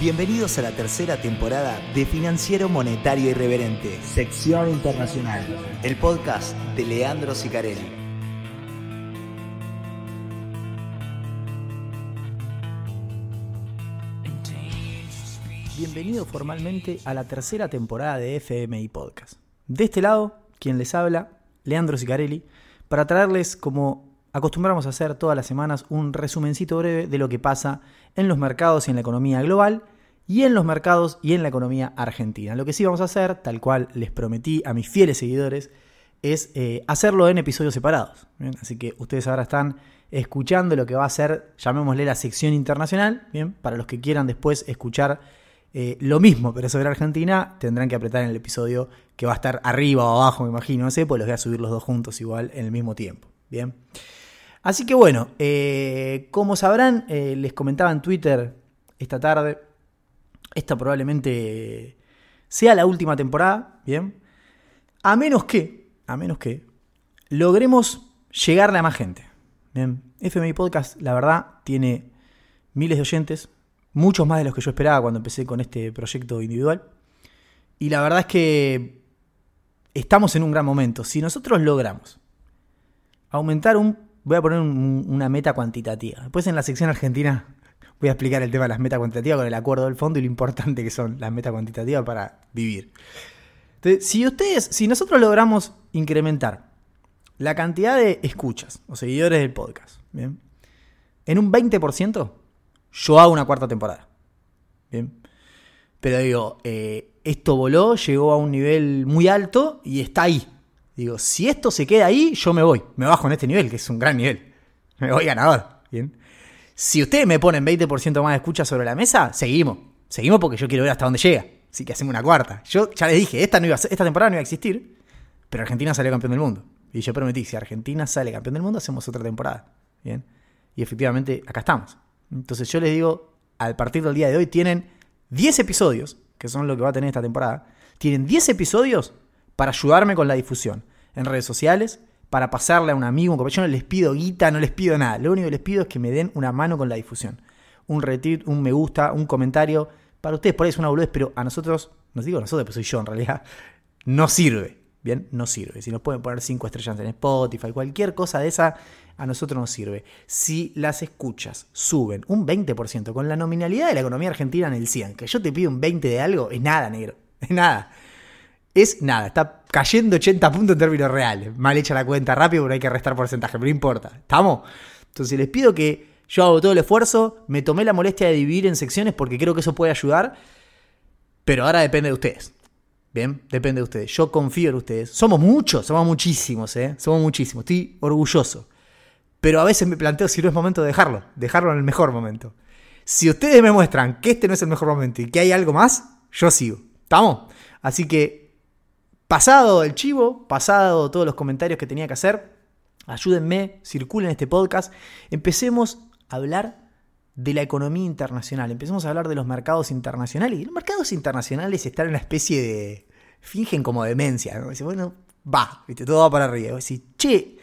Bienvenidos a la tercera temporada de Financiero Monetario Irreverente, sección internacional, el podcast de Leandro Sicarelli. Bienvenido formalmente a la tercera temporada de FMI Podcast. De este lado, quien les habla, Leandro Sicarelli, para traerles, como acostumbramos a hacer todas las semanas, un resumencito breve de lo que pasa en los mercados y en la economía global y en los mercados y en la economía argentina. Lo que sí vamos a hacer, tal cual les prometí a mis fieles seguidores, es eh, hacerlo en episodios separados. Así que ustedes ahora están escuchando lo que va a ser, llamémosle la sección internacional, bien, para los que quieran después escuchar eh, lo mismo, pero sobre Argentina, tendrán que apretar en el episodio que va a estar arriba o abajo, me imagino, no sé, pues los voy a subir los dos juntos igual en el mismo tiempo. Bien. Así que bueno, eh, como sabrán, eh, les comentaba en Twitter esta tarde, esta probablemente sea la última temporada, bien. A menos que, a menos que, logremos llegarle a más gente. Bien. FMI Podcast, la verdad, tiene miles de oyentes, muchos más de los que yo esperaba cuando empecé con este proyecto individual. Y la verdad es que estamos en un gran momento. Si nosotros logramos aumentar un, voy a poner un- una meta cuantitativa. Después en la sección argentina voy a explicar el tema de las metas cuantitativas con el acuerdo del fondo y lo importante que son las metas cuantitativas para vivir. Entonces, si ustedes, si nosotros logramos incrementar la cantidad de escuchas o seguidores del podcast, ¿bien? en un 20%, yo hago una cuarta temporada. Bien. Pero digo, eh, esto voló, llegó a un nivel muy alto y está ahí. Digo, si esto se queda ahí, yo me voy. Me bajo en este nivel, que es un gran nivel. Me voy ganador. Bien. Si ustedes me ponen 20% más de escucha sobre la mesa, seguimos. Seguimos porque yo quiero ver hasta dónde llega. Así que hacemos una cuarta. Yo ya les dije, esta, no iba esta temporada no iba a existir, pero Argentina salió campeón del mundo. Y yo prometí, si Argentina sale campeón del mundo, hacemos otra temporada. Bien. Y efectivamente, acá estamos. Entonces yo les digo, a partir del día de hoy tienen 10 episodios, que son lo que va a tener esta temporada. Tienen 10 episodios para ayudarme con la difusión en redes sociales, para pasarle a un amigo, un compañero. No les pido guita, no les pido nada. Lo único que les pido es que me den una mano con la difusión. Un retweet, un me gusta, un comentario. Para ustedes por ahí es una boludez, pero a nosotros, no digo nosotros, pero soy yo en realidad, no sirve. Bien, no sirve. Si nos pueden poner 5 estrellas en Spotify, cualquier cosa de esa, a nosotros nos sirve. Si las escuchas suben un 20% con la nominalidad de la economía argentina en el 100, que yo te pido un 20 de algo, es nada, negro. Es nada. Es nada. Está cayendo 80 puntos en términos reales. Mal hecha la cuenta rápido, pero hay que restar porcentaje, pero no importa. ¿Estamos? Entonces les pido que yo hago todo el esfuerzo, me tomé la molestia de dividir en secciones porque creo que eso puede ayudar, pero ahora depende de ustedes. Bien, depende de ustedes. Yo confío en ustedes. Somos muchos, somos muchísimos, ¿eh? Somos muchísimos. Estoy orgulloso. Pero a veces me planteo si no es momento de dejarlo. Dejarlo en el mejor momento. Si ustedes me muestran que este no es el mejor momento y que hay algo más, yo sigo. ¿Estamos? Así que, pasado el chivo, pasado todos los comentarios que tenía que hacer, ayúdenme, circulen este podcast. Empecemos a hablar de la economía internacional. Empecemos a hablar de los mercados internacionales. Y los mercados internacionales están en una especie de. fingen como demencia. ¿no? Bueno, va, ¿viste? todo va para arriba. Decís, che,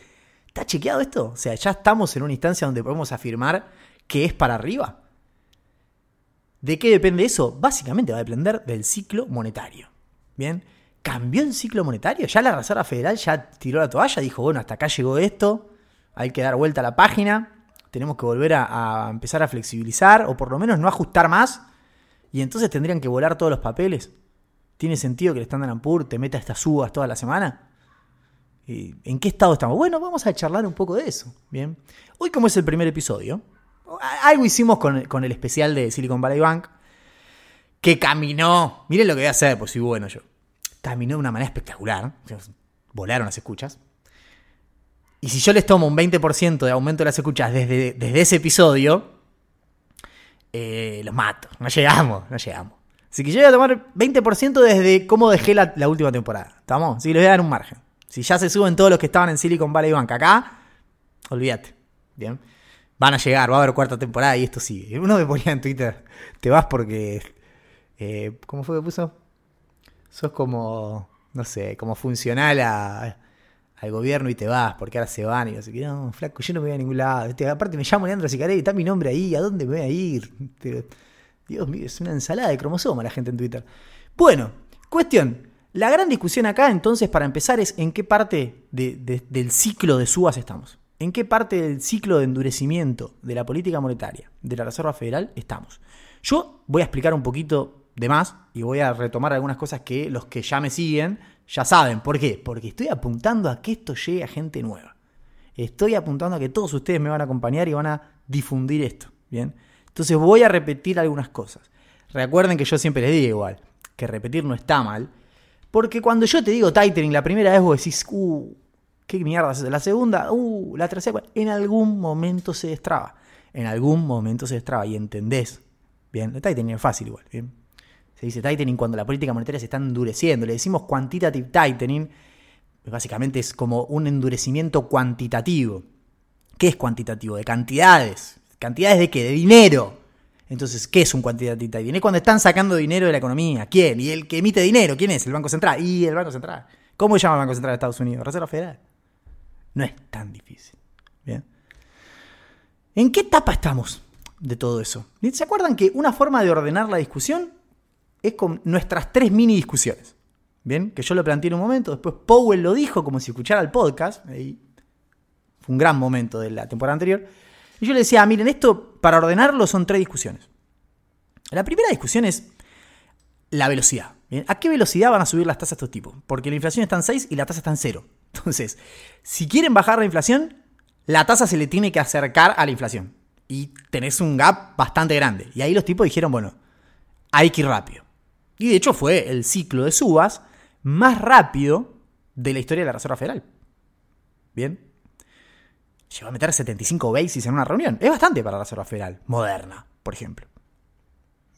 ¿está chequeado esto? O sea, ya estamos en una instancia donde podemos afirmar que es para arriba. ¿De qué depende eso? Básicamente va a depender del ciclo monetario. Bien, cambió el ciclo monetario. Ya la Reserva Federal ya tiró la toalla, dijo, bueno, hasta acá llegó esto, hay que dar vuelta a la página, tenemos que volver a, empezar a flexibilizar, o por lo menos no ajustar más, y entonces tendrían que volar todos los papeles. ¿Tiene sentido que el Standard Poor's te meta estas subas toda la semana? ¿Y ¿En qué estado estamos? Bueno, vamos a charlar un poco de eso. Bien. Hoy, como es el primer episodio, algo hicimos con, el especial de Silicon Valley Bank, que caminó. Miren lo que voy a hacer, pues soy bueno yo. Caminó de una manera espectacular. Volaron las escuchas. Y si yo les tomo un 20% de aumento de las escuchas desde, desde ese episodio, eh, los mato. No llegamos, no llegamos. Así que yo voy a tomar 20% desde cómo dejé la, última temporada. ¿Estamos? Así les voy a dar un margen. Si ya se suben todos los que estaban en Silicon Valley Bank acá, olvídate. Bien. Van a llegar, va a haber cuarta temporada y esto sigue. Uno me ponía en Twitter, te vas porque. eh, ¿Cómo fue que puso? Sos como. No sé, como funcional a, al gobierno y te vas, porque ahora se van y no sé qué. No, flaco, yo no me voy a ningún lado. Este, aparte me llamo Leandro Sicarelli, está mi nombre ahí, ¿a dónde me voy a ir? Dios mío, es una ensalada de cromosoma la gente en Twitter. Bueno, cuestión. La gran discusión acá, entonces, para empezar, es en qué parte del ciclo de subas estamos. ¿En qué parte del ciclo de endurecimiento de la política monetaria de la Reserva Federal estamos? Yo voy a explicar un poquito de más y voy a retomar algunas cosas que los que ya me siguen ya saben. ¿Por qué? Porque estoy apuntando a que esto llegue a gente nueva. Estoy apuntando a que todos ustedes me van a acompañar y van a difundir esto. Bien. Entonces voy a repetir algunas cosas. Recuerden que yo siempre les digo igual, que repetir no está mal. Porque cuando yo te digo tightening la primera vez vos decís, uh, ¿Qué mierda es La segunda, uh, la tercera, en algún momento se destraba. En algún momento se destraba y entendés. Bien, el tightening es fácil igual. Bien. Se dice tightening cuando la política monetaria se está endureciendo. Le decimos quantitative tightening. Básicamente es como un endurecimiento cuantitativo. ¿Qué es cuantitativo? De cantidades. ¿Cantidades de qué? De dinero. Entonces, ¿qué es un quantitative tightening? Es cuando están sacando dinero de la economía. ¿Quién? Y el que emite dinero, ¿quién es? El Banco Central. Y el Banco Central. ¿Cómo se llama el Banco Central de Estados Unidos? Reserva Federal. No es tan difícil. ¿Bien? ¿En qué etapa estamos de todo eso? ¿Se acuerdan que una forma de ordenar la discusión es con nuestras tres mini discusiones? Bien, que yo lo planteé en un momento, después Powell lo dijo como si escuchara el podcast, fue un gran momento de la temporada anterior, y yo le decía, ah, miren, esto para ordenarlo son tres discusiones. La primera discusión es la velocidad. ¿A qué velocidad van a subir las tasas estos tipos? Porque la inflación está en 6 y la tasa está en 0. Entonces, si quieren bajar la inflación, la tasa se le tiene que acercar a la inflación. Y tenés un gap bastante grande. Y ahí los tipos dijeron, bueno, hay que ir rápido. Y de hecho fue el ciclo de subas más rápido de la historia de la Reserva Federal. Bien. Llegó a meter 75 basis en una reunión. Es bastante para la Reserva Federal, moderna, por ejemplo.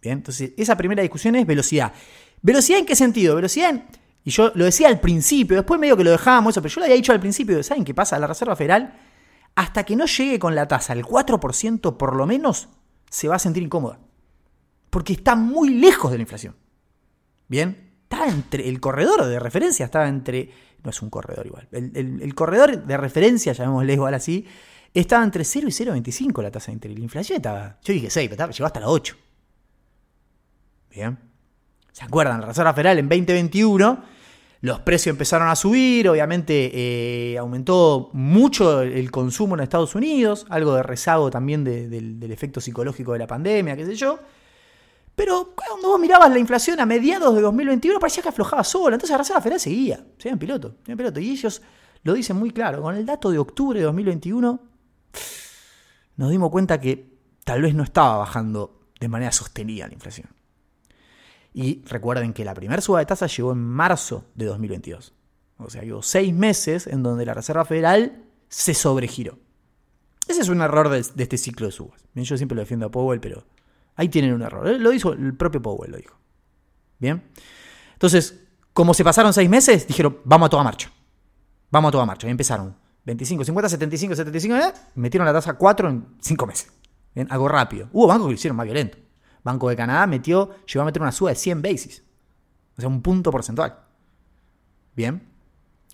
Bien, entonces esa primera discusión es velocidad. ¿Velocidad en qué sentido? Velocidad en y yo lo decía al principio, después medio que lo dejábamos eso, pero yo lo había dicho al principio, ¿saben qué pasa? La Reserva Federal, hasta que no llegue con la tasa al 4% por lo menos, se va a sentir incómoda. Porque está muy lejos de la inflación. Bien, está entre, el corredor de referencia estaba entre, no es un corredor igual, el, corredor de referencia, llamémosle igual así, estaba entre 0 y 0,25 la tasa de interés. La inflación estaba, yo dije 6, pero llegó hasta la 8. Bien. ¿Se acuerdan? La Reserva Federal en 2021 los precios empezaron a subir, obviamente eh, aumentó mucho el consumo en Estados Unidos, algo de rezago también del efecto psicológico de la pandemia, qué sé yo. Pero cuando vos mirabas la inflación a mediados de 2021 parecía que aflojaba sola, entonces la Reserva Federal seguía, seguía en piloto, en piloto. Y ellos lo dicen muy claro, con el dato de octubre de 2021 nos dimos cuenta que tal vez no estaba bajando de manera sostenida la inflación. Y recuerden que la primera suba de tasa llegó en marzo de 2022. O sea, hubo seis meses en donde la Reserva Federal se sobregiró. Ese es un error de, este ciclo de subas. Yo siempre lo defiendo a Powell, pero ahí tienen un error. Lo hizo el propio Powell, lo dijo. Bien. Entonces, como se pasaron seis meses, dijeron, vamos a toda marcha. Vamos a toda marcha. Y empezaron 25, 50, 75, 75, metieron la tasa 4 en 5 meses. Bien, algo rápido. Hubo bancos que lo hicieron más violento. Banco de Canadá metió, llegó a meter una suba de 100 basis. O sea, un punto porcentual. Bien.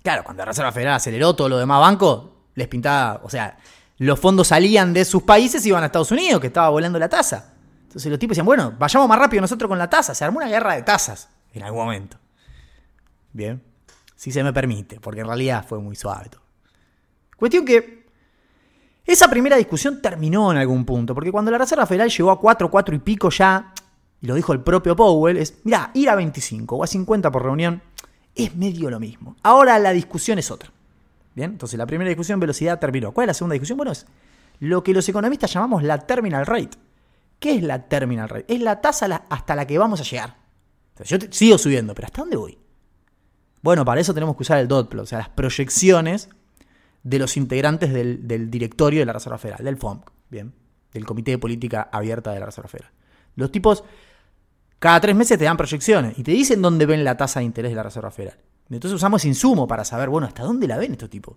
Claro, cuando la Reserva Federal aceleró todo lo demás bancos, les pintaba, o sea, los fondos salían de sus países y iban a Estados Unidos, que estaba volando la tasa. Entonces los tipos decían, bueno, vayamos más rápido nosotros con la tasa. Se armó una guerra de tasas en algún momento. Bien. Si se me permite, porque en realidad fue muy suave todo. Cuestión que esa primera discusión terminó en algún punto, porque cuando la Reserva Federal llegó a 4, 4 y pico ya, y lo dijo el propio Powell, es, mira, ir a 25 o a 50 por reunión es medio lo mismo. Ahora la discusión es otra. Bien, entonces la primera discusión, velocidad, terminó. ¿Cuál es la segunda discusión? Bueno, es lo que los economistas llamamos la terminal rate. ¿Qué es la terminal rate? Es la tasa hasta la que vamos a llegar. yo sigo subiendo, pero ¿hasta dónde voy? Bueno, para eso tenemos que usar el dot plot, o sea, las proyecciones de los integrantes del, directorio de la Reserva Federal, del FOMC, bien, del Comité de Política Abierta de la Reserva Federal. Los tipos cada tres meses te dan proyecciones y te dicen dónde ven la tasa de interés de la Reserva Federal. Entonces usamos insumo para saber, bueno, hasta dónde la ven estos tipos.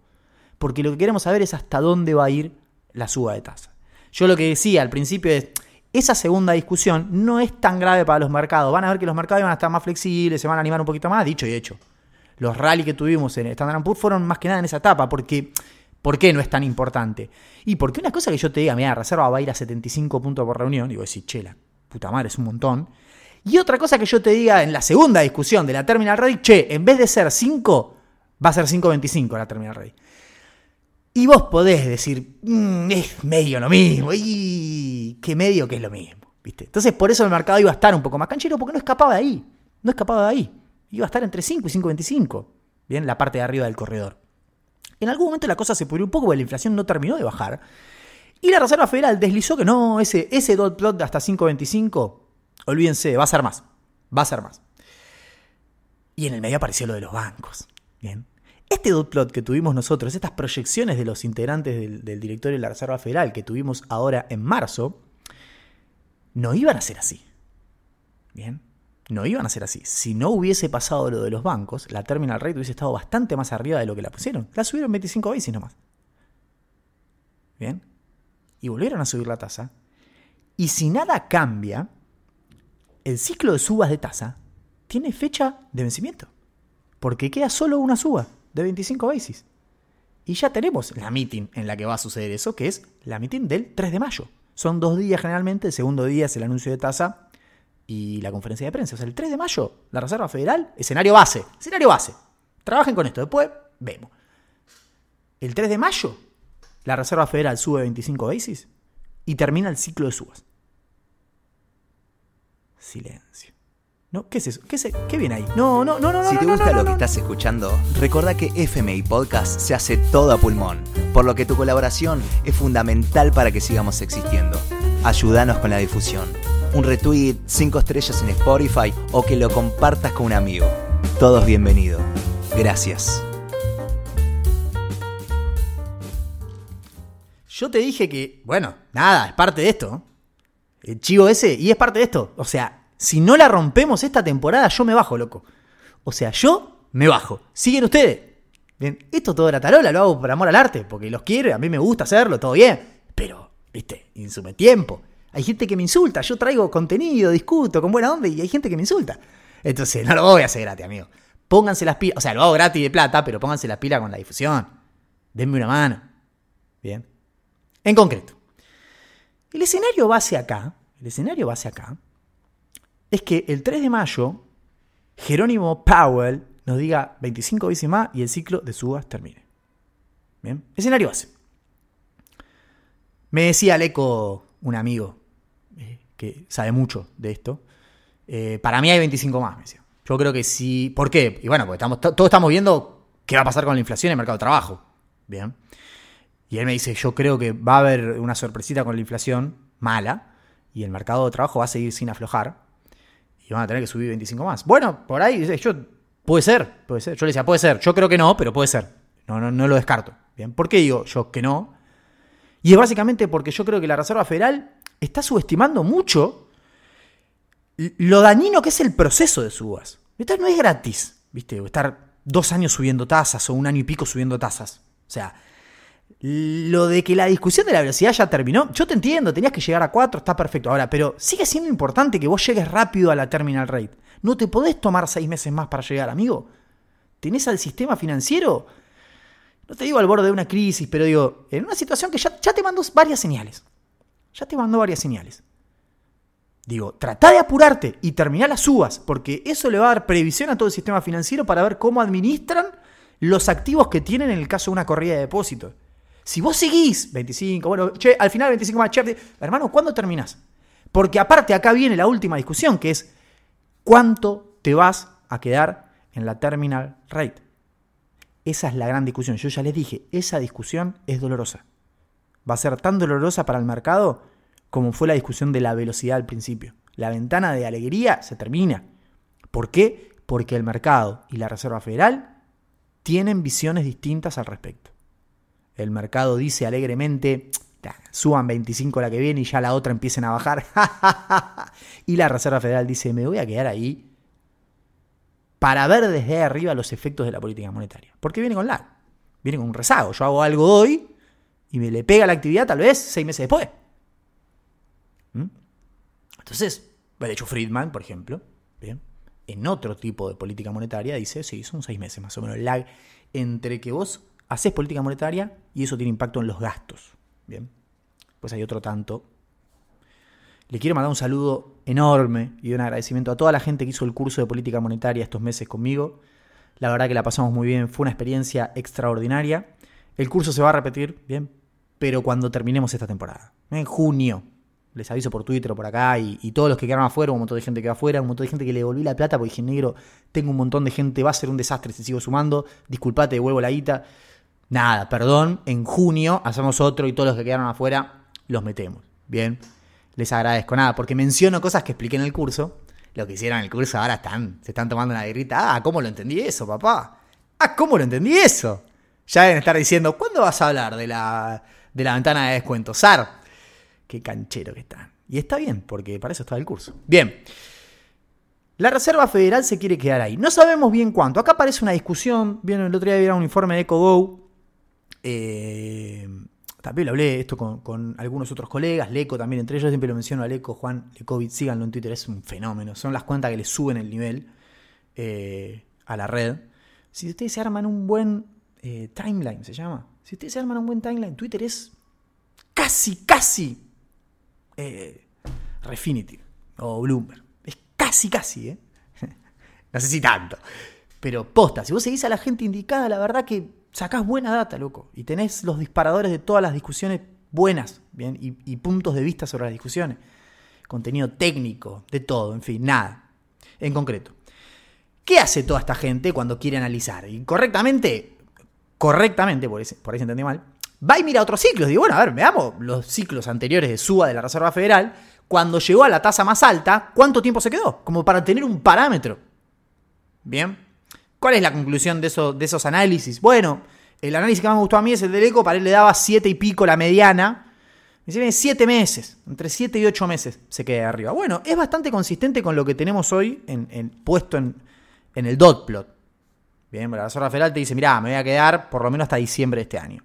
Porque lo que queremos saber es hasta dónde va a ir la suba de tasa. Yo lo que decía al principio es, esa segunda discusión no es tan grave para los mercados. Van a ver que los mercados van a estar más flexibles, se van a animar un poquito más, dicho y hecho los rally que tuvimos en Standard Poor's fueron más que nada en esa etapa, porque ¿por qué no es tan importante? Y porque una cosa que yo te diga, mira, reserva va a ir a 75 puntos por reunión, digo, decir, chela, puta madre, es un montón. Y otra cosa que yo te diga en la segunda discusión de la terminal rate, che, en vez de ser 5, va a ser 5.25 la terminal rate. Y vos podés decir, mm, es medio lo mismo, y qué medio que es lo mismo. ¿viste? Entonces por eso el mercado iba a estar un poco más canchero, porque no escapaba de ahí. No escapaba de ahí. Iba a estar entre 5 y 5.25. Bien, la parte de arriba del corredor. En algún momento la cosa se pudrió un poco porque la inflación no terminó de bajar. Y la Reserva Federal deslizó que no, ese, ese dot plot de hasta 5.25, olvídense, va a ser más. Va a ser más. Y en el medio apareció lo de los bancos. Bien. Este dot plot que tuvimos nosotros, estas proyecciones de los integrantes del, directorio de la Reserva Federal que tuvimos ahora en marzo, no iban a ser así. Bien. No iban a ser así. Si no hubiese pasado lo de los bancos, la terminal rate hubiese estado bastante más arriba de lo que la pusieron. La subieron 25 veces nomás. Bien. Y volvieron a subir la tasa. Y si nada cambia, el ciclo de subas de tasa tiene fecha de vencimiento. Porque queda solo una suba de 25 basis. Y ya tenemos la meeting en la que va a suceder eso, que es la meeting del 3 de mayo. Son dos días generalmente, el segundo día es el anuncio de tasa y la conferencia de prensa. O sea, el 3 de mayo, la Reserva Federal, escenario base, escenario base. Trabajen con esto, después vemos. El 3 de mayo, la Reserva Federal sube 25 basis y termina el ciclo de subas. Silencio. ¿No? ¿Qué es eso? ¿Qué, es, ¿Qué viene ahí? No, no, no, no. Si no, te no, gusta no, lo no, que estás escuchando, recordá que FMI Podcast se hace todo a pulmón, por lo que tu colaboración es fundamental para que sigamos existiendo. Ayúdanos con la difusión. Un retweet, 5 estrellas en Spotify o que lo compartas con un amigo. Todos bienvenidos. Gracias. Yo te dije que, bueno, nada, es parte de esto. El chivo ese, y es parte de esto. O sea, si no la rompemos esta temporada, yo me bajo, loco. O sea, yo me bajo. ¿Siguen ustedes? Bien, esto todo era tarola, lo hago por amor al arte, porque los quiero, y a mí me gusta hacerlo, todo bien. Pero, viste, insume tiempo. Hay gente que me insulta, yo traigo contenido, discuto con buena onda y hay gente que me insulta. Entonces, no lo voy a hacer gratis, amigo. Pónganse las pilas, o sea, lo hago gratis de plata, pero pónganse las pilas con la difusión. Denme una mano. Bien. En concreto, el escenario base acá, el escenario base acá, es que el 3 de mayo, Jerónimo Powell nos diga 25 veces más y el ciclo de subas termine. Bien, escenario base. Me decía Aleco, un amigo eh, que sabe mucho de esto, eh, para mí hay 25 más, me decía. Yo creo que sí. ¿Por qué? Y bueno, porque estamos, to- todos estamos viendo qué va a pasar con la inflación en el mercado de trabajo. Bien. Y él me dice, yo creo que va a haber una sorpresita con la inflación mala y el mercado de trabajo va a seguir sin aflojar y van a tener que subir 25 más. Bueno, por ahí, yo, puede ser, puede ser. Yo le decía, puede ser. Yo creo que no, pero puede ser. No, no, no lo descarto. Bien, ¿por qué digo yo que no? Y es básicamente porque yo creo que la Reserva Federal está subestimando mucho lo dañino que es el proceso de subas. No es gratis, ¿viste? Estar dos años subiendo tasas o un año y pico subiendo tasas. O sea, lo de que la discusión de la velocidad ya terminó, yo te entiendo, tenías que llegar a 4, está perfecto. Ahora, pero sigue siendo importante que vos llegues rápido a la terminal rate. No te podés tomar seis meses más para llegar, amigo. Tenés al sistema financiero, no te digo al borde de una crisis, pero digo, en una situación que ya, ya te mandó varias señales. Ya te mandó varias señales. Digo, trata de apurarte y terminar las subas, porque eso le va a dar previsión a todo el sistema financiero para ver cómo administran los activos que tienen en el caso de una corrida de depósitos. Si vos seguís 25, bueno, che, al final 25 más, che, hermano, ¿cuándo terminás? Porque aparte acá viene la última discusión, que es cuánto te vas a quedar en la terminal rate. Esa es la gran discusión. Yo ya les dije, esa discusión es dolorosa. Va a ser tan dolorosa para el mercado como fue la discusión de la velocidad al principio. La ventana de alegría se termina. ¿Por qué? Porque el mercado y la Reserva Federal tienen visiones distintas al respecto. El mercado dice alegremente, suban 25 la que viene y ya la otra empiecen a bajar. y la Reserva Federal dice, me voy a quedar ahí para ver desde arriba los efectos de la política monetaria. Porque viene con lag, viene con un rezago. Yo hago algo hoy y me le pega la actividad tal vez seis meses después. ¿Mm? Entonces, de hecho Friedman, por ejemplo, ¿bien? en otro tipo de política monetaria dice, sí, son seis meses más o menos el lag entre que vos haces política monetaria y eso tiene impacto en los gastos. Bien, pues hay otro tanto Le quiero mandar un saludo enorme y un agradecimiento a toda la gente que hizo el curso de política monetaria estos meses conmigo. La verdad que la pasamos muy bien, fue una experiencia extraordinaria. El curso se va a repetir, bien, pero cuando terminemos esta temporada, en junio. Les aviso por Twitter o por acá y, todos los que quedaron afuera, un montón de gente que va afuera, un montón de gente que le devolví la plata porque dije, negro, tengo un montón de gente, va a ser un desastre si sigo sumando, disculpate, devuelvo la guita. Nada, perdón, en junio hacemos otro y todos los que quedaron afuera los metemos. Bien, les agradezco. Nada, porque menciono cosas que expliqué en el curso. Lo que hicieron en el curso ahora están, se están tomando una guerrita. Ah, ¿cómo lo entendí eso, papá? Ah, ¿cómo lo entendí eso? Ya deben estar diciendo, ¿cuándo vas a hablar de la, de la ventana de descuento? SAR. Qué canchero que están. Y está bien, porque para eso está el curso. Bien. La Reserva Federal se quiere quedar ahí. No sabemos bien cuánto. Acá aparece una discusión. Vieron, el otro día había un informe de EcoGo. Eh, también lo hablé esto con, algunos otros colegas, Leco también, entre ellos siempre lo menciono a Leco, Juan Lecovic, síganlo en Twitter, es un fenómeno. Son las cuentas que le suben el nivel eh, a la red. Si ustedes se arman un buen eh, timeline, se llama. Si ustedes se arman un buen timeline, Twitter es casi, casi eh, Refinitiv o Bloomberg. Es casi, casi, ¿eh? no sé si tanto. Pero posta, si vos seguís a la gente indicada, la verdad que sacás buena data, loco. Y tenés los disparadores de todas las discusiones buenas, ¿bien? Y, puntos de vista sobre las discusiones. Contenido técnico, de todo, en fin, nada. En concreto. ¿Qué hace toda esta gente cuando quiere analizar? Y correctamente, correctamente, por, por ahí se entendí mal, va y mira otros ciclos. Digo, bueno, a ver, veamos los ciclos anteriores de suba de la Reserva Federal. Cuando llegó a la tasa más alta, ¿cuánto tiempo se quedó? Como para tener un parámetro. Bien. ¿Cuál es la conclusión de, de esos análisis? Bueno, el análisis que más me gustó a mí es el del ECO, para él le daba 7 y pico la mediana. Dice, 7 meses, entre 7 y 8 meses se queda arriba. Bueno, es bastante consistente con lo que tenemos hoy en, puesto en, el dot plot. Bien, la Reserva Federal te dice, mirá, me voy a quedar por lo menos hasta diciembre de este año.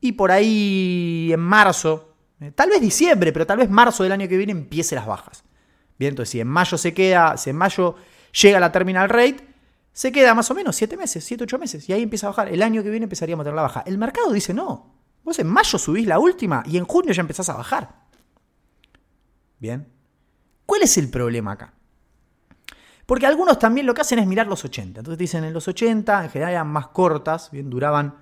Y por ahí en marzo, eh, tal vez diciembre, pero tal vez marzo del año que viene empiece las bajas. Bien, entonces si en mayo se queda, si en mayo llega la terminal rate, se queda más o menos 7 meses, 7, 8 meses, y ahí empieza a bajar. El año que viene empezaríamos a tener la baja. El mercado dice no. Vos en mayo subís la última y en junio ya empezás a bajar. Bien. ¿Cuál es el problema acá? Porque algunos también lo que hacen es mirar los 80. Entonces dicen en los 80, en general eran más cortas, bien, duraban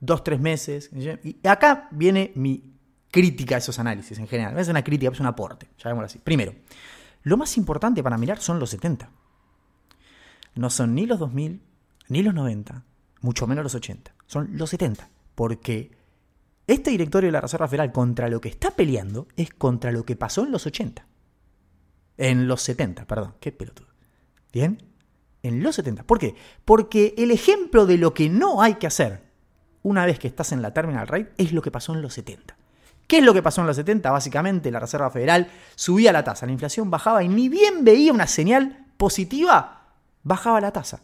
2, 3 meses. Y acá viene mi crítica a esos análisis en general. Es una crítica, es un aporte, llamémoslo así. Primero, lo más importante para mirar son los 70 no son ni los 2000, ni los 90, mucho menos los 80, son los 70. Porque este directorio de la Reserva Federal contra lo que está peleando es contra lo que pasó en los 80. En los 70, perdón, qué pelotudo. ¿Bien? En los 70. ¿Por qué? Porque el ejemplo de lo que no hay que hacer una vez que estás en la terminal rate es lo que pasó en los 70. ¿Qué es lo que pasó en los 70? Básicamente la Reserva Federal subía la tasa, la inflación bajaba y ni bien veía una señal positiva, bajaba la tasa.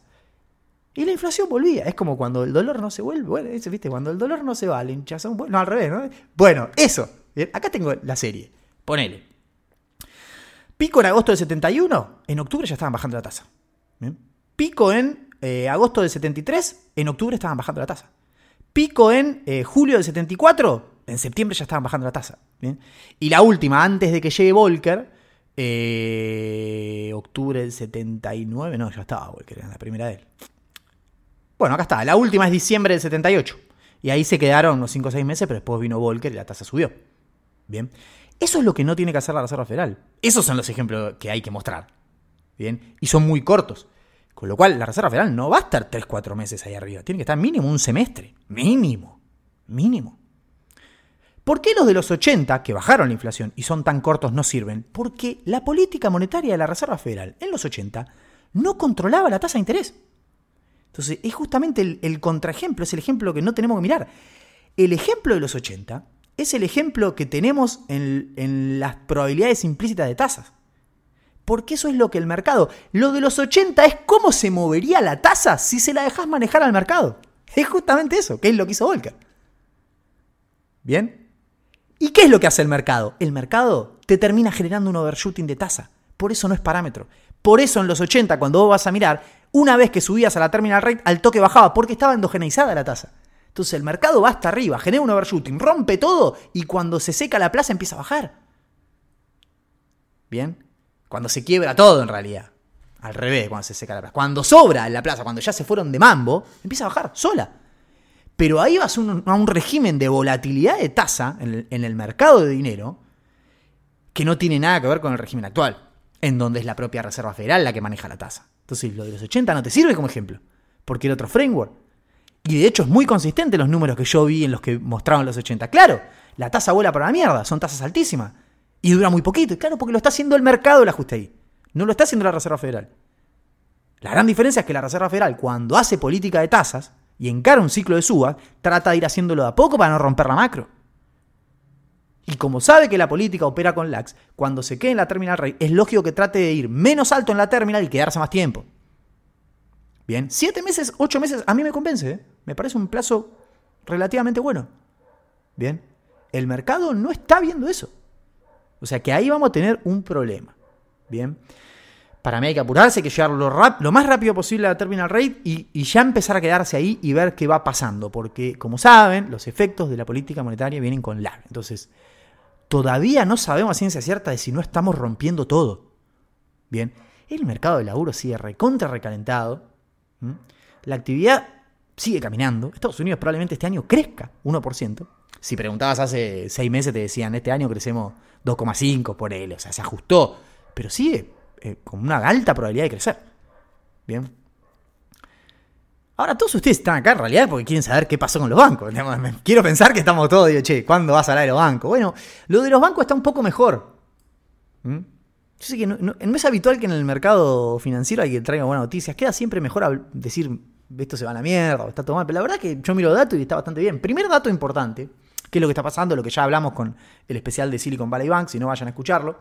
Y la inflación volvía. Es como cuando el dolor no se vuelve. Bueno, ¿viste? Cuando el dolor no se va, la hinchazón. No, al revés, ¿no? Bueno, eso. Acá tengo la serie. Ponele. Pico en agosto del 71, en octubre ya estaban bajando la tasa. Pico en eh, agosto del 73, en octubre estaban bajando la tasa. Pico en eh, julio del 74, en septiembre ya estaban bajando la tasa. Y la última, antes de que llegue Volcker, eh, octubre del 79, no, ya estaba que era la primera de él. Bueno, acá está, la última es diciembre del 78. Y ahí se quedaron unos 5 o 6 meses, pero después vino Volcker y la tasa subió. Bien. Eso es lo que no tiene que hacer la Reserva Federal. Esos son los ejemplos que hay que mostrar. Bien. Y son muy cortos. Con lo cual, la Reserva Federal no va a estar 3-4 meses ahí arriba. Tiene que estar mínimo un semestre. Mínimo. Mínimo. ¿Por qué los de los 80, que bajaron la inflación y son tan cortos, no sirven? Porque la política monetaria de la Reserva Federal en los 80 no controlaba la tasa de interés. Entonces, es justamente el, contraejemplo, es el ejemplo que no tenemos que mirar. El ejemplo de los 80 es el ejemplo que tenemos en, en las probabilidades implícitas de tasas. Porque eso es lo que el mercado. Lo de los 80 es cómo se movería la tasa si se la dejas manejar al mercado. Es justamente eso, que es lo que hizo Volcker. ¿Bien? ¿Y qué es lo que hace el mercado? El mercado te termina generando un overshooting de tasa. Por eso no es parámetro. Por eso en los 80, cuando vos vas a mirar, una vez que subías a la terminal rate, al toque bajaba, porque estaba endogeneizada la tasa. Entonces el mercado va hasta arriba, genera un overshooting, rompe todo y cuando se seca la plaza empieza a bajar. ¿Bien? Cuando se quiebra todo en realidad. Al revés, cuando se seca la plaza. Cuando sobra en la plaza, cuando ya se fueron de mambo, empieza a bajar sola. Pero ahí vas a un, régimen de volatilidad de tasa en el, mercado de dinero que no tiene nada que ver con el régimen actual, en donde es la propia Reserva Federal la que maneja la tasa. Entonces, lo de los 80 no te sirve como ejemplo, porque era otro framework. Y de hecho es muy consistente los números que yo vi en los que mostraban los 80. Claro, la tasa vuela para la mierda, son tasas altísimas. Y dura muy poquito. Y claro, porque lo está haciendo el mercado el ajuste ahí. No lo está haciendo la Reserva Federal. La gran diferencia es que la Reserva Federal, cuando hace política de tasas y encara un ciclo de subas, trata de ir haciéndolo de a poco para no romper la macro. Y como sabe que la política opera con lags, cuando se quede en la terminal rate, es lógico que trate de ir menos alto en la terminal y quedarse más tiempo. Bien, siete meses, ocho meses, a mí me convence. ¿eh? Me parece un plazo relativamente bueno. Bien, el mercado no está viendo eso. O sea que ahí vamos a tener un problema. Bien. Para mí hay que apurarse, hay que llegar lo, más rápido posible a terminal rate y, ya empezar a quedarse ahí y ver qué va pasando. Porque, como saben, los efectos de la política monetaria vienen con lag. Entonces, todavía no sabemos a ciencia cierta de si no estamos rompiendo todo. Bien, el mercado del laburo sigue recontra recalentado. La actividad sigue caminando. Estados Unidos probablemente este año crezca 1%. Si preguntabas hace seis meses, te decían, este año crecemos 2,5 por él. O sea, se ajustó. Pero sigue eh, con una alta probabilidad de crecer. Bien. Ahora, todos ustedes están acá en realidad porque quieren saber qué pasó con los bancos. Quiero pensar que estamos todos, digo, che, ¿cuándo vas a hablar de los bancos? Bueno, lo de los bancos está un poco mejor. ¿Mm? Yo sé que no, es habitual que en el mercado financiero que traiga buenas noticias. Queda siempre mejor decir, esto se va a la mierda, o está todo mal. Pero la verdad es que yo miro datos y está bastante bien. Primer dato importante, que es lo que está pasando, lo que ya hablamos con el especial de Silicon Valley Bank, si no vayan a escucharlo.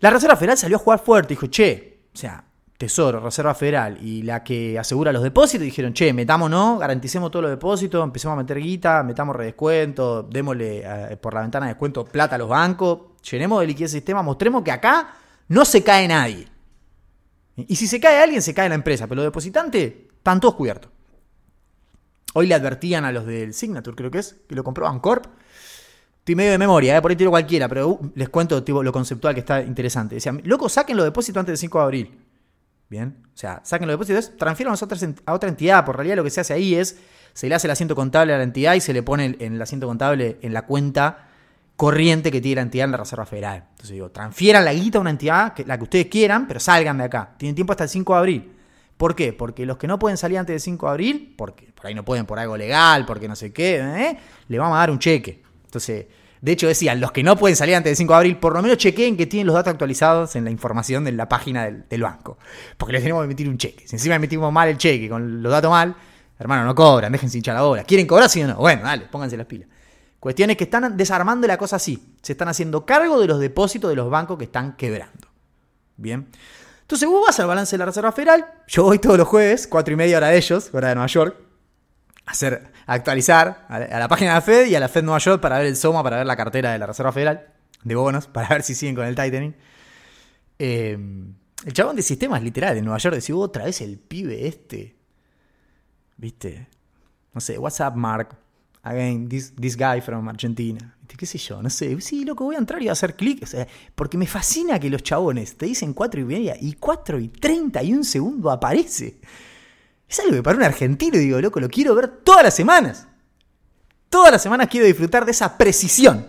La Reserva Federal salió a jugar fuerte, dijo, che, o sea, Tesoro, Reserva Federal y la que asegura los depósitos dijeron, che, metámonos, garanticemos todos los depósitos, empecemos a meter guita, metamos redescuento, démosle eh, por la ventana de descuento plata a los bancos, llenemos de liquidez el sistema, mostremos que acá no se cae nadie. Y si se cae alguien, se cae la empresa, pero los depositantes están todos cubiertos. Hoy le advertían a los del Signature, creo que es, que lo compró Bancorp. Estoy medio de memoria, ¿eh? por ahí tiro cualquiera, pero uh, les cuento lo conceptual que está interesante. Decían, loco, saquen los depósitos antes del 5 de abril. Bien, o sea, saquen los depósitos, transfieran a otra entidad. Por realidad lo que se hace ahí es, se le hace el asiento contable a la entidad y se le pone en el asiento contable en la cuenta corriente que tiene la entidad en la Reserva Federal. Entonces digo, transfieran la guita a una entidad, la que ustedes quieran, pero salgan de acá. Tienen tiempo hasta el 5 de abril. ¿Por qué? Porque los que no pueden salir antes del 5 de abril, porque por ahí no pueden por algo legal, porque no sé qué, ¿eh? le vamos a dar un cheque. Entonces, de hecho, decían, los que no pueden salir antes del 5 de abril, por lo menos chequeen que tienen los datos actualizados en la información de la página del, banco. Porque les tenemos que emitir un cheque. Si encima emitimos mal el cheque con los datos mal, hermano, no cobran, déjense hinchar la bola. ¿Quieren cobrar sí o no? Bueno, dale, pónganse las pilas. Cuestiones que están desarmando la cosa así. Se están haciendo cargo de los depósitos de los bancos que están quebrando. Bien. Entonces vos vas al balance de la Reserva Federal. Yo voy todos los jueves, cuatro y media hora de ellos, hora de Nueva York hacer, actualizar a la, página de la Fed y a la Fed Nueva York para ver el SOMA, para ver la cartera de la Reserva Federal de bonos, para ver si siguen con el tightening. Em, el chabón de sistemas literal en Nueva York decía otra vez el pibe este. ¿Viste? No sé, WhatsApp Mark. Again, this, this guy from Argentina. ¿Viste? ¿Qué sé yo? No sé. Sí, loco, voy a entrar y voy a hacer clic. porque me fascina que los chabones te dicen 4 y media y 4 y 31 segundos aparece. Es algo que para un argentino digo, loco, lo quiero ver todas las semanas. Todas las semanas quiero disfrutar de esa precisión.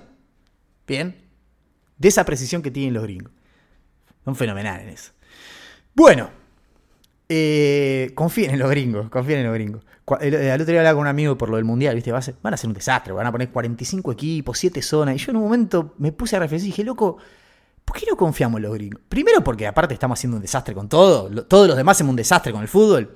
Bien. De esa precisión que tienen los gringos. Son fenomenales en eso. Bueno. Eh, confíen en los gringos. Confíen en los gringos. El, otro día hablaba con un amigo por lo del mundial, ¿viste? van a ser un desastre. Van a poner 45 equipos, 7 zonas. Y yo en un momento me puse a reflexionar y dije, loco. ¿Por qué no confiamos en los gringos? Primero porque aparte estamos haciendo un desastre con todo. Todos los demás hacemos un desastre con el fútbol.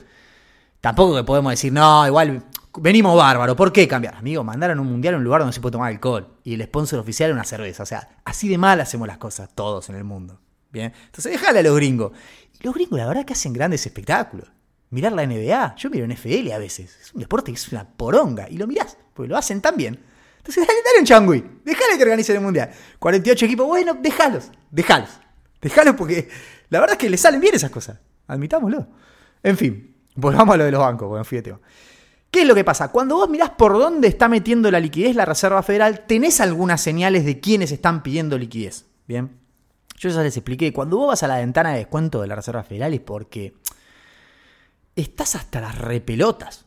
Tampoco que podemos decir, no, igual venimos bárbaro, ¿por qué cambiar? Amigo, mandaron un mundial a un lugar donde se puede tomar alcohol y el sponsor oficial es una cerveza. O sea, así de mal hacemos las cosas todos en el mundo. Bien, entonces déjale a los gringos. Y los gringos, la verdad, que hacen grandes espectáculos. Mirar la NBA, yo miro NFL a veces. Es un deporte que es una poronga y lo mirás, porque lo hacen tan bien. Entonces, dale, dale un changui, déjale que organice el mundial. 48 equipos, bueno, déjalos, déjalos. Déjalos porque la verdad es que le salen bien esas cosas. Admitámoslo. En fin, Volvamos a lo de los bancos, bueno, fíjate. ¿Qué es lo que pasa? Cuando vos mirás por dónde está metiendo la liquidez la Reserva Federal, tenés algunas señales de quiénes están pidiendo liquidez. Bien. Yo ya les expliqué, cuando vos vas a la ventana de descuento de la Reserva Federal es porque estás hasta las repelotas.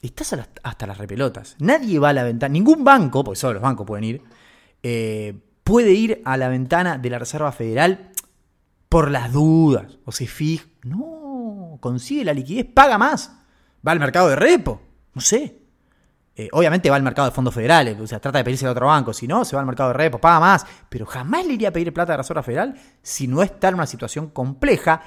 Estás hasta las repelotas. Nadie va a la ventana, ningún banco, porque solo los bancos pueden ir, eh, puede ir a la ventana de la Reserva Federal por las dudas. O se fija. No, consigue la liquidez, paga más. Va al mercado de repo. No sé. Eh, obviamente va al mercado de fondos federales, o sea, trata de pedirse a otro banco. Si no, se va al mercado de repo, paga más. Pero jamás le iría a pedir plata a la Reserva Federal si no está en una situación compleja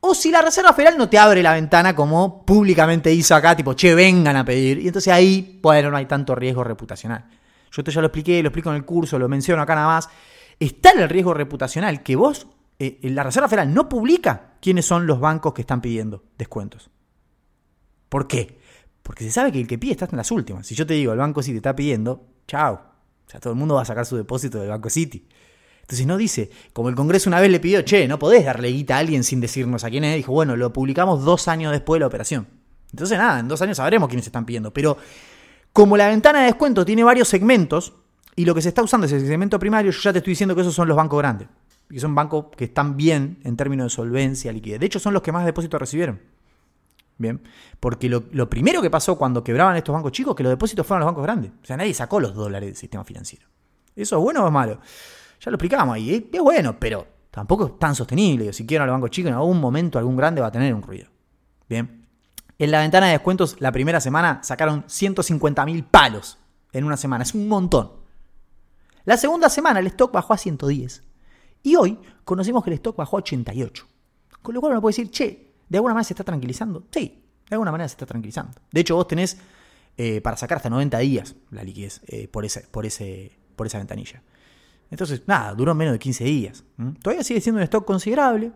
o si la Reserva Federal no te abre la ventana como públicamente hizo acá, tipo, che, vengan a pedir. Y entonces ahí, bueno, no hay tanto riesgo reputacional. Yo te ya lo expliqué, lo explico en el curso, lo menciono acá nada más. Está en el riesgo reputacional que vos, eh, la Reserva Federal no publica quiénes son los bancos que están pidiendo descuentos. ¿Por qué? Porque se sabe que el que pide está en las últimas. Si yo te digo, el Banco City está pidiendo, chao. O sea, todo el mundo va a sacar su depósito del Banco City. Entonces no dice, como el Congreso una vez le pidió, che, no podés darle guita a alguien sin decirnos a quién es. Dijo, bueno, lo publicamos dos años después de la operación. Entonces nada, en dos años sabremos quiénes están pidiendo. Pero como la ventana de descuento tiene varios segmentos y lo que se está usando es el segmento primario, yo ya te estoy diciendo que esos son los bancos grandes. Y son bancos que están bien en términos de solvencia, liquidez. De hecho, son los que más depósitos recibieron. Bien, porque lo, lo, primero que pasó cuando quebraban estos bancos chicos, que los depósitos fueron a los bancos grandes. O sea, nadie sacó los dólares del sistema financiero. ¿Eso es bueno o es malo? Ya lo explicamos ahí. Es bueno, pero tampoco es tan sostenible. Si quieren a los bancos chicos, en algún momento algún grande va a tener un ruido. Bien. En la ventana de descuentos, la primera semana sacaron 150 mil palos en una semana. Es un montón. La segunda semana el stock bajó a 110. Y hoy conocimos que el stock bajó a 88. Con lo cual uno puede decir, che, ¿de alguna manera se está tranquilizando? Sí, de alguna manera se está tranquilizando. De hecho, vos tenés eh, para sacar hasta 90 días la liquidez eh, por, ese, por, ese, por esa ventanilla. Entonces, nada, duró menos de 15 días. Todavía sigue siendo un stock considerable.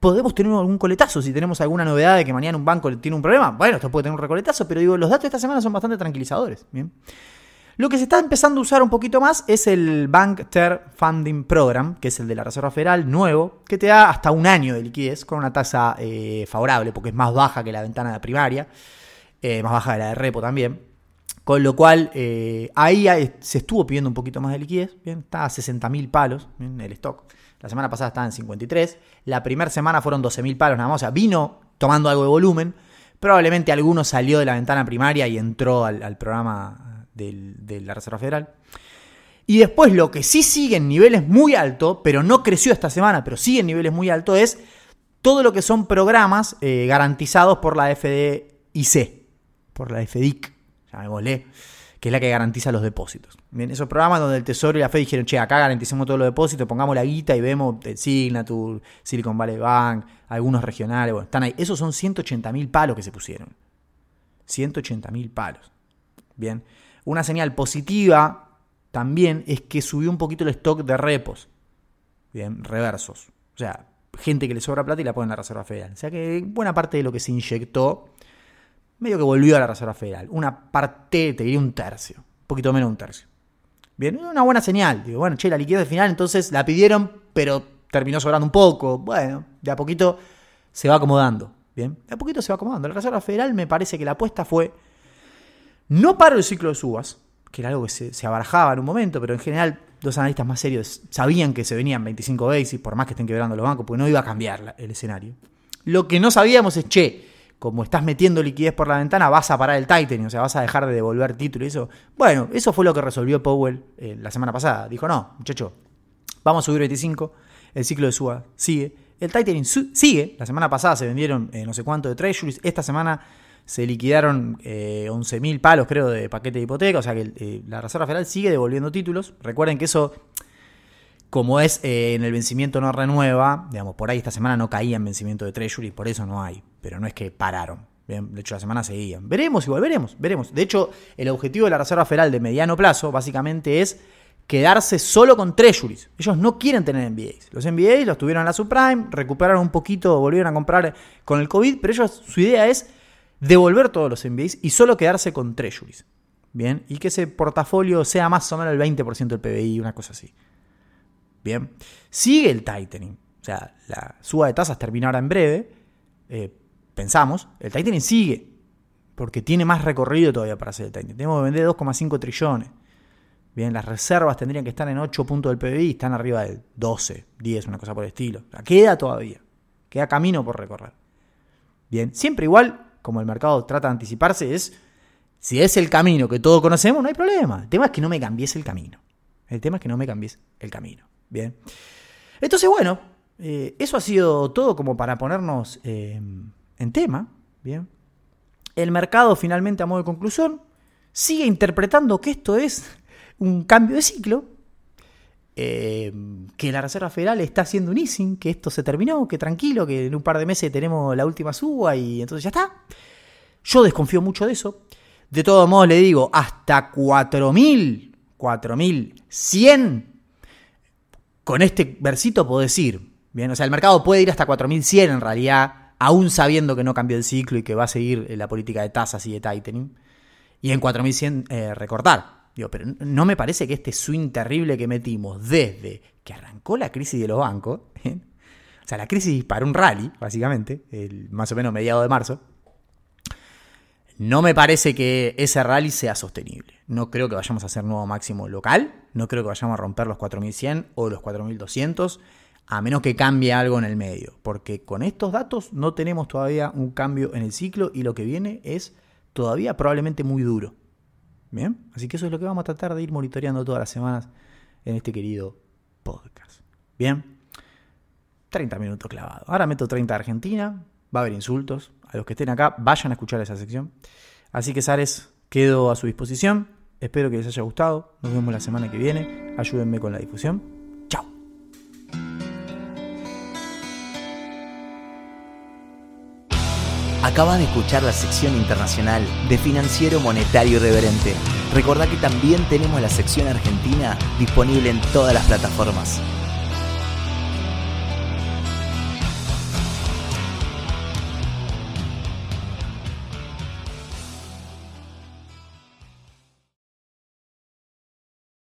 Podemos tener algún coletazo si tenemos alguna novedad de que mañana un banco tiene un problema. Bueno, esto puede tener un recoletazo, pero digo, los datos de esta semana son bastante tranquilizadores. ¿bien? Lo que se está empezando a usar un poquito más es el Bank Term Funding Program, que es el de la Reserva Federal nuevo, que te da hasta un año de liquidez con una tasa eh, favorable, porque es más baja que la ventana de primaria, eh, más baja que la de repo también. Con lo cual, eh, ahí se estuvo pidiendo un poquito más de liquidez. Bien, está a 60.000 palos en el stock. La semana pasada estaba en 53. La primera semana fueron 12.000 palos nada más. O sea, vino tomando algo de volumen. Probablemente alguno salió de la ventana primaria y entró al, programa de la Reserva Federal. Y después lo que sí sigue en niveles muy altos, pero no creció esta semana, pero sigue en niveles muy altos, es todo lo que son programas eh, garantizados por la FDIC, por la FDIC llamémosle, que es la que garantiza los depósitos. Bien, esos programas donde el Tesoro y la Fed dijeron, che, acá garanticemos todos los depósitos, pongamos la guita y vemos el Signature, Silicon Valley Bank, algunos regionales, bueno, están ahí. Esos son 180 mil palos que se pusieron. 180 mil palos. Bien, una señal positiva también es que subió un poquito el stock de repos. Bien, reversos. O sea, gente que le sobra plata y la pone en la Reserva Federal. O sea que buena parte de lo que se inyectó medio que volvió a la Reserva Federal. Una parte, te diría un tercio, un poquito menos de un tercio. Bien, una buena señal. Digo, bueno, che, la liquidez final, entonces la pidieron, pero terminó sobrando un poco. Bueno, de a poquito se va acomodando. Bien, de a poquito se va acomodando. La Reserva Federal me parece que la apuesta fue no para el ciclo de subas, que era algo que se, se abarajaba en un momento, pero en general los analistas más serios sabían que se venían 25 basis, por más que estén quebrando los bancos, porque no iba a cambiar el escenario. Lo que no sabíamos es, che, como estás metiendo liquidez por la ventana, vas a parar el tightening, o sea, vas a dejar de devolver título y eso. Bueno, eso fue lo que resolvió Powell eh, la semana pasada. Dijo, no, muchacho, vamos a subir 25, el ciclo de suba sigue. El tightening sigue, la semana pasada se vendieron eh, no sé cuánto de treasuries, esta semana se liquidaron eh, 11.000 palos, creo, de paquete de hipoteca, o sea que eh, la Reserva Federal sigue devolviendo títulos. Recuerden que eso como es eh, en el vencimiento no renueva, digamos, por ahí esta semana no caía en vencimiento de Treasury, por eso no hay, pero no es que pararon. De hecho, la semana seguían. Veremos igual, veremos, veremos. De hecho, el objetivo de la Reserva Federal de mediano plazo básicamente es quedarse solo con treasuries. Ellos no quieren tener MBAs. Los MBAs los tuvieron en la subprime, recuperaron un poquito, volvieron a comprar con el COVID, pero ellos su idea es devolver todos los MBAs y solo quedarse con treasuries. Bien, y que ese portafolio sea más o menos el 20% del PBI, una cosa así. Bien, sigue el tightening. O sea, la suba de tasas termina ahora en breve. Eh, pensamos, el tightening sigue. Porque tiene más recorrido todavía para hacer el tightening. Tenemos que vender 2,5 trillones. Bien, las reservas tendrían que estar en 8 puntos del PBI, están arriba del 12, 10, una cosa por el estilo. O sea, queda todavía, queda camino por recorrer. Bien, siempre igual, como el mercado trata de anticiparse, es si es el camino que todos conocemos, no hay problema. El tema es que no me cambies el camino. El tema es que no me cambies el camino. Bien. Entonces, bueno, eh, eso ha sido todo como para ponernos eh, en tema. Bien. El mercado finalmente, a modo de conclusión, sigue interpretando que esto es un cambio de ciclo, que la Reserva Federal está haciendo un easing, que esto se terminó, que tranquilo, que en un par de meses tenemos la última suba y entonces ya está. Yo desconfío mucho de eso. De todos modos, le digo, hasta 4.000, 4.100, con este versito puedo decir, bien, o sea, el mercado puede ir hasta 4.100 en realidad, aún sabiendo que no cambió el ciclo y que va a seguir la política de tasas y de tightening, y en 4.100 eh, recortar. Digo, pero no me parece que este swing terrible que metimos desde que arrancó la crisis de los bancos, o sea, la crisis para un rally, básicamente, el, más o menos mediado de marzo, no me parece que ese rally sea sostenible. No creo que vayamos a hacer nuevo máximo local. No creo que vayamos a romper los 4100 o los 4200. A menos que cambie algo en el medio. Porque con estos datos no tenemos todavía un cambio en el ciclo y lo que viene es todavía probablemente muy duro. Bien, así que eso es lo que vamos a tratar de ir monitoreando todas las semanas en este querido podcast. Bien, 30 minutos clavados. Ahora meto 30 de Argentina, va a haber insultos. A los que estén acá, vayan a escuchar esa sección. Así que, Sares, quedo a su disposición. Espero que les haya gustado. Nos vemos la semana que viene. Ayúdenme con la difusión. Acabas de escuchar la sección internacional de Financiero Monetario Irreverente. Recordá que también tenemos la sección argentina disponible en todas las plataformas.